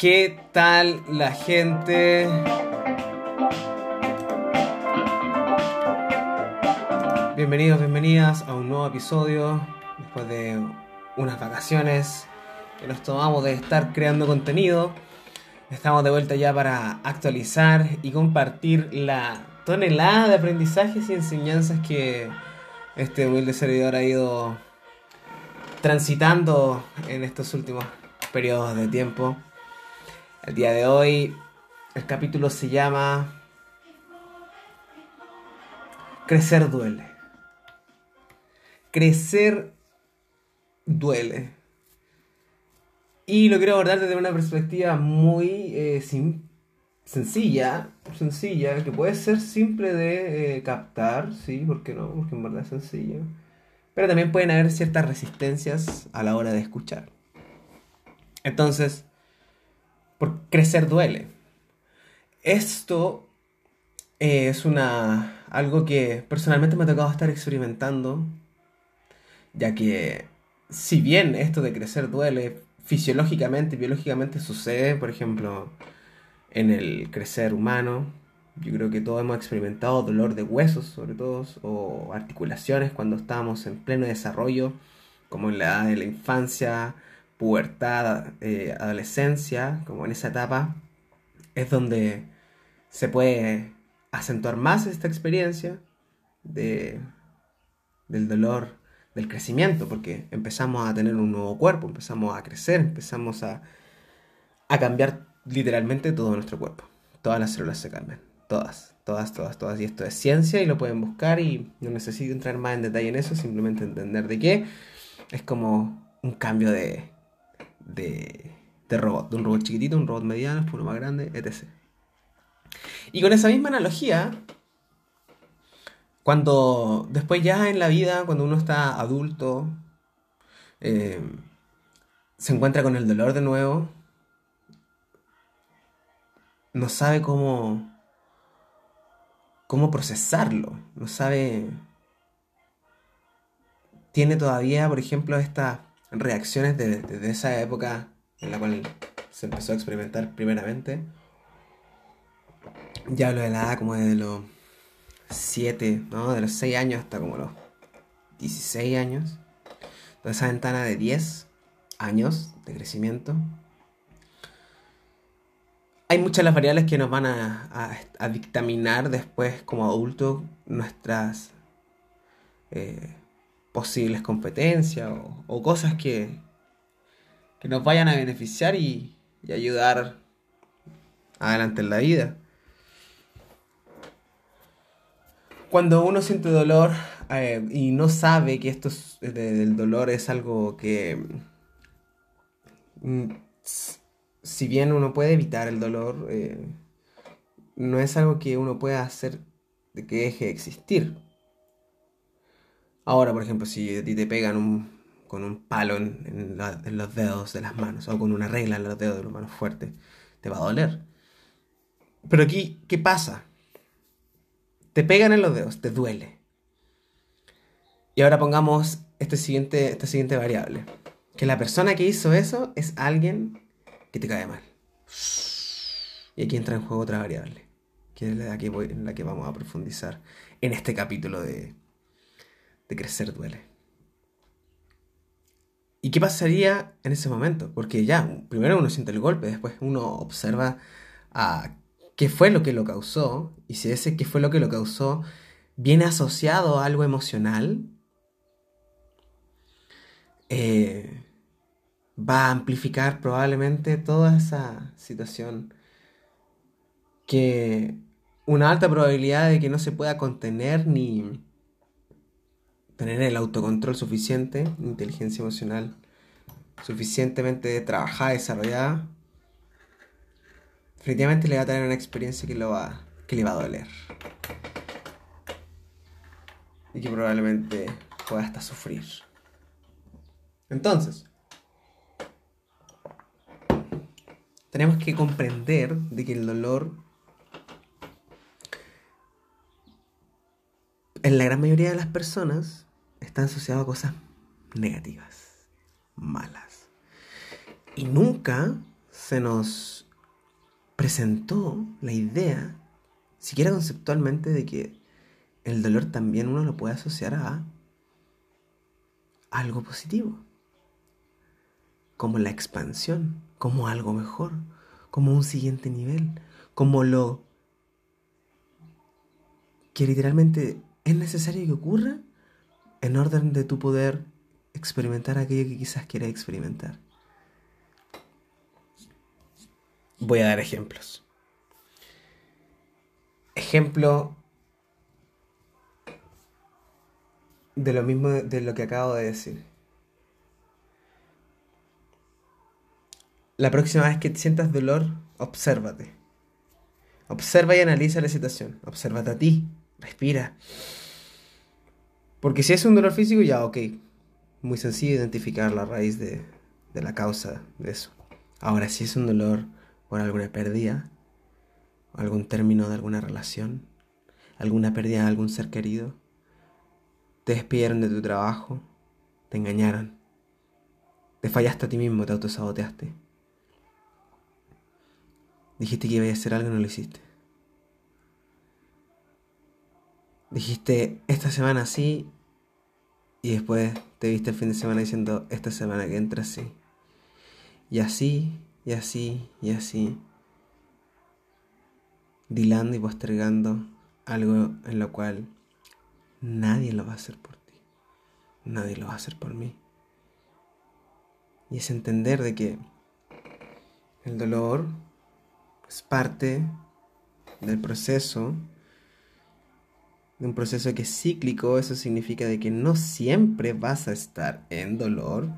¿Qué tal la gente? Bienvenidos, bienvenidas a un nuevo episodio después de unas vacaciones que nos tomamos de estar creando contenido. Estamos de vuelta ya para actualizar y compartir la tonelada de aprendizajes y enseñanzas que este humilde servidor ha ido transitando en estos últimos periodos de tiempo. El día de hoy el capítulo se llama Crecer duele. Crecer duele. Y lo quiero abordar desde una perspectiva muy eh, sencilla, sencilla, que puede ser simple de eh, captar, sí, ¿por qué no? Porque en verdad es sencillo. Pero también pueden haber ciertas resistencias a la hora de escuchar. Entonces, por crecer duele. Esto eh, es una algo que personalmente me ha tocado estar experimentando, ya que si bien esto de crecer duele, fisiológicamente y biológicamente sucede, por ejemplo, en el crecer humano. Yo creo que todos hemos experimentado dolor de huesos, sobre todo, o articulaciones cuando estamos en pleno desarrollo, como en la edad de la infancia, pubertad, eh, adolescencia, como en esa etapa, es donde se puede acentuar más esta experiencia de, del dolor del crecimiento, porque empezamos a tener un nuevo cuerpo, empezamos a crecer, empezamos a, a cambiar literalmente todo nuestro cuerpo. Todas las células se cambian, todas, todas, todas, todas. Y esto es ciencia y lo pueden buscar y no necesito entrar más en detalle en eso, simplemente entender de qué es como un cambio de, de, de robot, de un robot chiquitito, un robot mediano, uno más grande, etc. Y con esa misma analogía, cuando después ya en la vida, cuando uno está adulto, eh, se encuentra con el dolor de nuevo, no sabe cómo, cómo procesarlo, no sabe, tiene todavía, por ejemplo, estas reacciones de, esa época en la cual se empezó a experimentar primeramente. Ya hablo de la edad como de los 7, ¿no? De los 6 años hasta como los 16 años. Toda esa ventana de 10 años de crecimiento. Hay muchas de las variables que nos van a, dictaminar después como adultos nuestras eh, posibles competencias o, cosas que, que nos vayan a beneficiar y, ayudar adelante en la vida. cuando uno siente dolor eh, y no sabe que esto es, del dolor es algo que mm, si bien uno puede evitar el dolor eh, no es algo que uno pueda hacer de que deje de existir ahora por ejemplo si a ti te pegan con un palo en, los dedos de las manos o con una regla en los dedos de las manos fuertes te va a doler pero aquí qué pasa te pegan en los dedos, te duele. Y ahora pongamos este siguiente, esta siguiente variable. Que la persona que hizo eso es alguien que te cae mal. Y aquí entra en juego otra variable, que es la que, voy, en la que vamos a profundizar en este capítulo de, de Crecer Duele. ¿Y qué pasaría en ese momento? Porque ya, primero uno siente el golpe, después uno observa a qué fue lo que lo causó, y si ese qué fue lo que lo causó viene asociado a algo emocional, eh, va a amplificar probablemente toda esa situación que una alta probabilidad de que no se pueda contener ni tener el autocontrol suficiente, inteligencia emocional suficientemente trabajada, desarrollada, definitivamente le va a tener una experiencia que, lo va, que le va a doler. Y que probablemente pueda hasta sufrir. Entonces, tenemos que comprender de que el dolor en la gran mayoría de las personas está asociado a cosas negativas, malas. Y nunca se nos presentó la idea, siquiera conceptualmente, de que el dolor también uno lo puede asociar a algo positivo, como la expansión, como algo mejor, como un siguiente nivel, como lo que literalmente es necesario que ocurra en orden de tu poder experimentar aquello que quizás quieras experimentar. Voy a dar ejemplos. Ejemplo de lo mismo de lo que acabo de decir. La próxima vez que sientas dolor, obsérvate. Observa y analiza la situación. Obsérvate a ti. Respira. Porque si es un dolor físico, ya ok. Muy sencillo identificar la raíz de, de la causa de eso. Ahora, si es un dolor por alguna pérdida, algún término de alguna relación, alguna pérdida de algún ser querido, te despidieron de tu trabajo, te engañaron, te fallaste a ti mismo, te autosaboteaste. Dijiste que ibas a hacer algo y no lo hiciste. Dijiste esta semana sí y después te viste el fin de semana diciendo esta semana que entra sí. Y así, y así, y así. Dilando y postergando algo en lo cual nadie lo va a hacer por ti. Nadie lo va a hacer por mí. Y es entender de que el dolor es parte del proceso, de un proceso que es cíclico, eso significa de que no siempre vas a estar en dolor,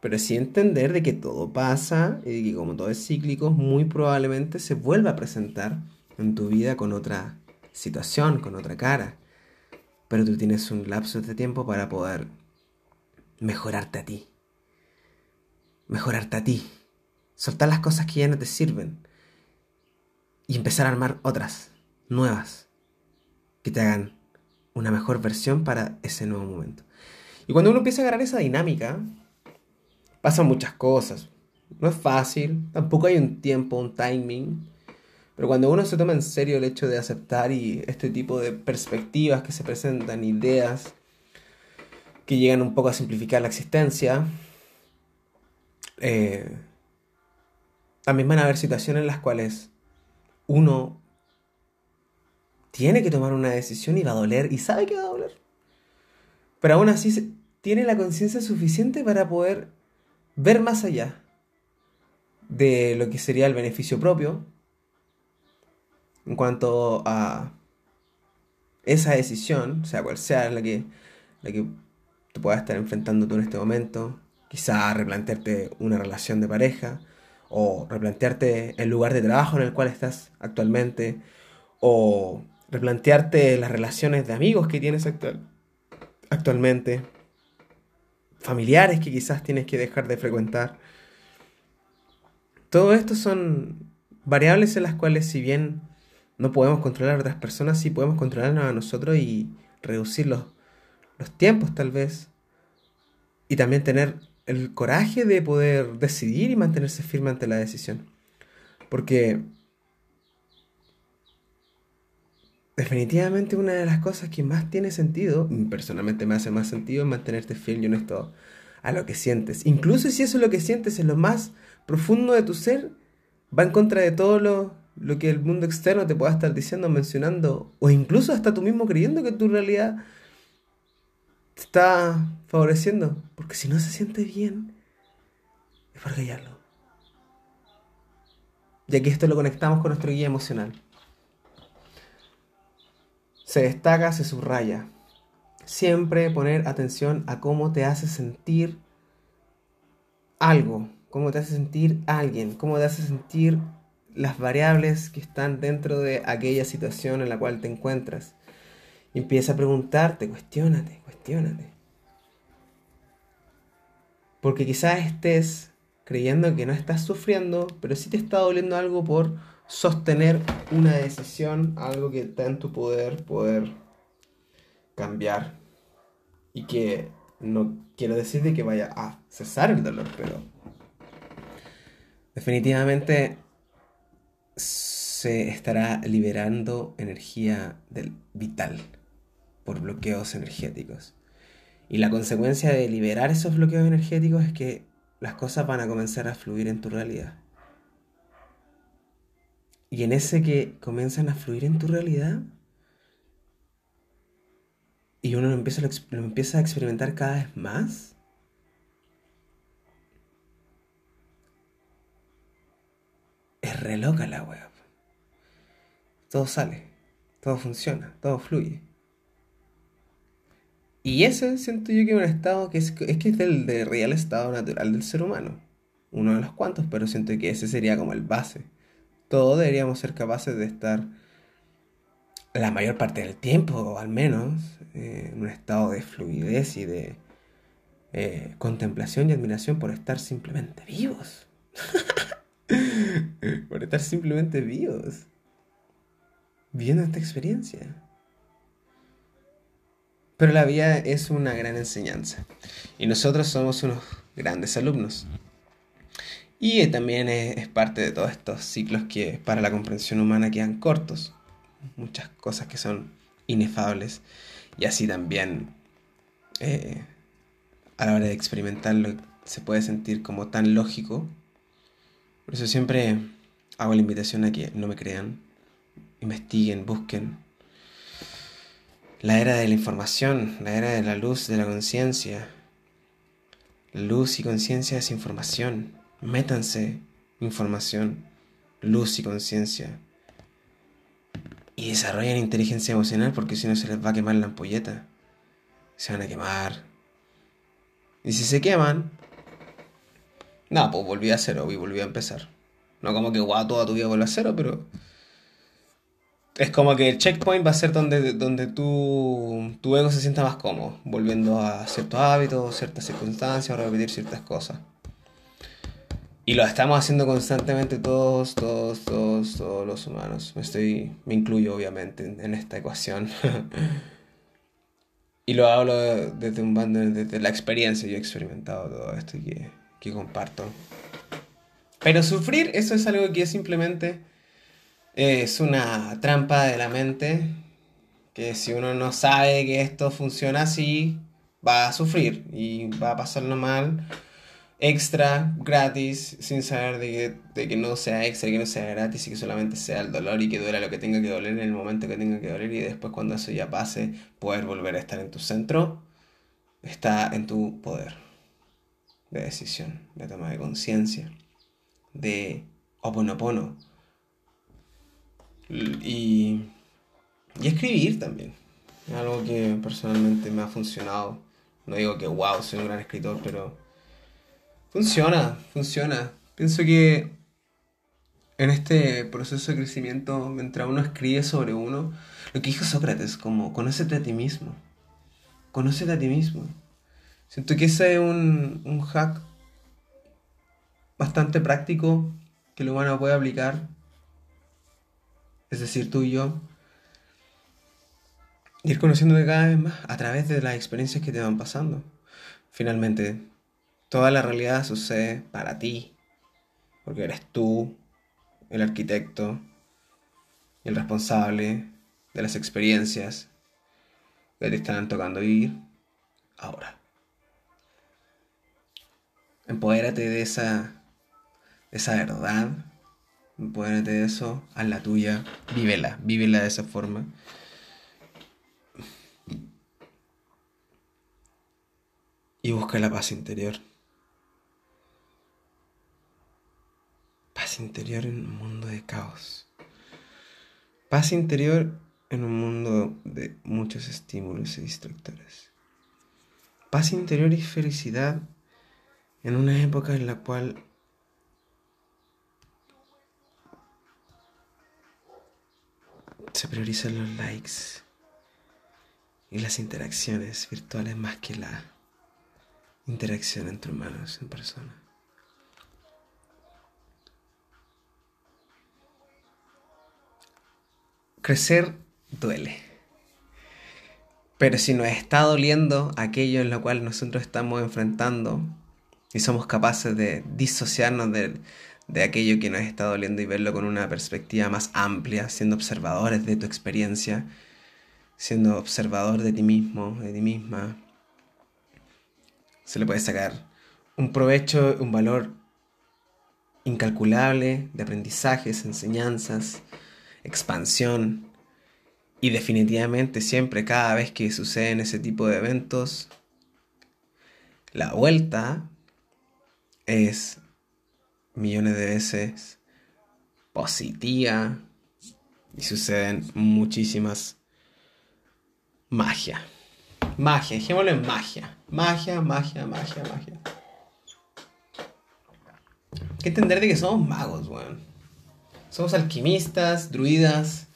pero sí entender de que todo pasa y que como todo es cíclico, muy probablemente se vuelva a presentar en tu vida con otra situación, con otra cara pero tú tienes un lapso de tiempo para poder mejorarte a ti. Mejorarte a ti. Soltar las cosas que ya no te sirven. Y empezar a armar otras, nuevas, que te hagan una mejor versión para ese nuevo momento. Y cuando uno empieza a agarrar esa dinámica, pasan muchas cosas. No es fácil, tampoco hay un tiempo, un timing. Pero cuando uno se toma en serio el hecho de aceptar y este tipo de perspectivas que se presentan, ideas que llegan un poco a simplificar la existencia, eh, también van a haber situaciones en las cuales uno tiene que tomar una decisión y va a doler y sabe que va a doler. Pero aún así tiene la conciencia suficiente para poder ver más allá de lo que sería el beneficio propio en cuanto a esa decisión, sea cual sea la que, la que te puedas estar enfrentando tú en este momento, quizá replantearte una relación de pareja, o replantearte el lugar de trabajo en el cual estás actualmente, o replantearte las relaciones de amigos que tienes actual, actualmente, familiares que quizás tienes que dejar de frecuentar. Todo esto son variables en las cuales si bien no podemos controlar a otras personas, sí podemos controlarnos a nosotros y reducir los, los tiempos tal vez. Y también tener el coraje de poder decidir y mantenerse firme ante la decisión. Porque definitivamente una de las cosas que más tiene sentido, personalmente me hace más sentido, es mantenerte fiel y honesto a lo que sientes. Incluso si eso es lo que sientes en lo más profundo de tu ser, va en contra de todo lo lo que el mundo externo te pueda estar diciendo, mencionando, o incluso hasta tú mismo creyendo que tu realidad te está favoreciendo. Porque si no se siente bien, es hay algo. Y que esto lo conectamos con nuestro guía emocional. Se destaca, se subraya. Siempre poner atención a cómo te hace sentir algo, cómo te hace sentir alguien, cómo te hace sentir las variables que están dentro de aquella situación en la cual te encuentras. Empieza a preguntarte, cuestionate, cuestionate. Porque quizás estés creyendo que no estás sufriendo, pero sí te está doliendo algo por sostener una decisión, algo que está en tu poder poder cambiar. Y que no quiero decir de que vaya a cesar el dolor, pero definitivamente se estará liberando energía del vital por bloqueos energéticos. Y la consecuencia de liberar esos bloqueos energéticos es que las cosas van a comenzar a fluir en tu realidad. Y en ese que comienzan a fluir en tu realidad, y uno lo empieza, lo empieza a experimentar cada vez más, es re loca la web. Todo sale, todo funciona, todo fluye. Y ese siento yo que es un estado que es, es que es del de real estado natural del ser humano. Uno de los cuantos, pero siento que ese sería como el base. Todos deberíamos ser capaces de estar la mayor parte del tiempo, al menos, eh, en un estado de fluidez y de eh, contemplación y admiración por estar simplemente vivos. por estar simplemente vivos. Viendo esta experiencia. Pero la vida es una gran enseñanza. Y nosotros somos unos grandes alumnos. Y también es, parte de todos estos ciclos que para la comprensión humana quedan cortos. Muchas cosas que son inefables. Y así también eh, a la hora de experimentarlo se puede sentir como tan lógico. Por eso siempre hago la invitación a que no me crean, investiguen, busquen, la era de la información, la era de la luz de la conciencia. Luz y conciencia es información. Métanse información, luz y conciencia. Y desarrollen inteligencia emocional porque si no se les va a quemar la ampolleta. Se van a quemar. Y si se queman, nada, pues volví a cero y volví a empezar. No como que guau, toda tu vida vuelve a cero, pero es como que el checkpoint va a ser donde, donde tu, tu ego se sienta más cómodo, volviendo a ciertos hábitos, ciertas circunstancias, repetir ciertas cosas. Y lo estamos haciendo constantemente todos, todos, todos, todos los humanos. Me, estoy, me incluyo obviamente en, esta ecuación. y lo hablo desde un bando, desde la experiencia. Yo he experimentado todo esto que, que comparto. Pero sufrir, eso es algo que es simplemente es una trampa de la mente que si uno no sabe que esto funciona así, va a sufrir y va a pasarlo mal extra, gratis, sin saber de que, no sea extra, que no sea gratis y que solamente sea el dolor y que duela lo que tenga que doler en el momento que tenga que doler y después cuando eso ya pase, poder volver a estar en tu centro, está en tu poder de decisión, de toma de conciencia, de oponopono y, y escribir también. Es algo que personalmente me ha funcionado. No digo que wow, soy un gran escritor, pero funciona, funciona. Pienso que en este proceso de crecimiento, mientras uno escribe sobre uno, lo que dijo Sócrates, como conócete a ti mismo. Conócete a ti mismo. Siento que ese es un, un hack bastante práctico que el humano puede aplicar es decir, tú y yo, ir conociéndote cada vez más a través de las experiencias que te van pasando. Finalmente, toda la realidad sucede para ti, porque eres tú el arquitecto, el responsable de las experiencias que te están tocando vivir ahora. Empodérate de esa, de esa verdad Ponete de eso, a la tuya, vívela, vívela de esa forma. Y busca la paz interior. Paz interior en un mundo de caos. Paz interior en un mundo de muchos estímulos y distractores. Paz interior y felicidad en una época en la cual se priorizan los likes y las interacciones virtuales más que la interacción entre humanos en persona. Crecer duele. Pero si nos está doliendo aquello en lo cual nosotros estamos enfrentando y somos capaces de disociarnos de, de aquello que nos está doliendo y verlo con una perspectiva más amplia, siendo observadores de tu experiencia, siendo observador de ti mismo, de ti misma. Se le puede sacar un provecho, un valor incalculable de aprendizajes, enseñanzas, expansión. Y definitivamente siempre, cada vez que suceden ese tipo de eventos, la vuelta es millones de veces positiva y suceden muchísimas magia. Magia, dejémoslo en magia. Magia, magia, magia, magia. Hay que entender de que somos magos, weón. Somos alquimistas, druidas.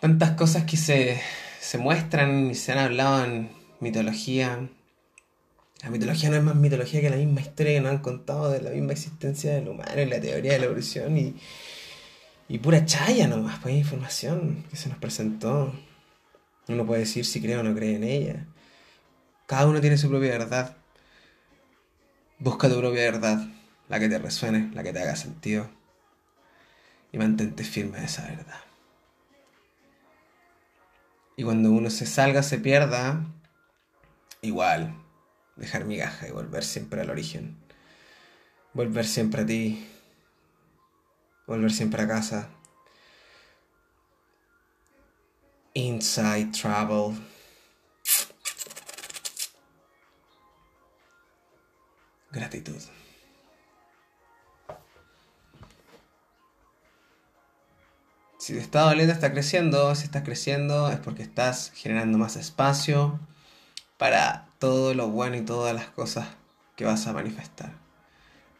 Tantas cosas que se, se muestran y se han hablado en mitología. La mitología no es más mitología que la misma historia que nos han contado de la misma existencia del humano y la teoría de la evolución y, y pura chaya nomás, pues información que se nos presentó. Uno puede decir si cree o no cree en ella. Cada uno tiene su propia verdad. Busca tu propia verdad, la que te resuene, la que te haga sentido. Y mantente firme de esa verdad. Y cuando uno se salga, se pierda, igual, dejar migaja y volver siempre al origen. Volver siempre a ti. Volver siempre a casa. Inside Travel. Gratitud. Si tu estado de está creciendo, si estás creciendo es porque estás generando más espacio para todo lo bueno y todas las cosas que vas a manifestar.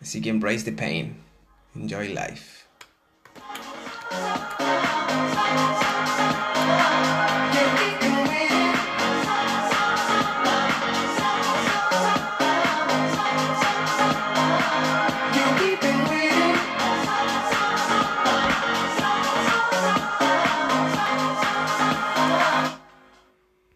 Así que embrace the pain, enjoy life.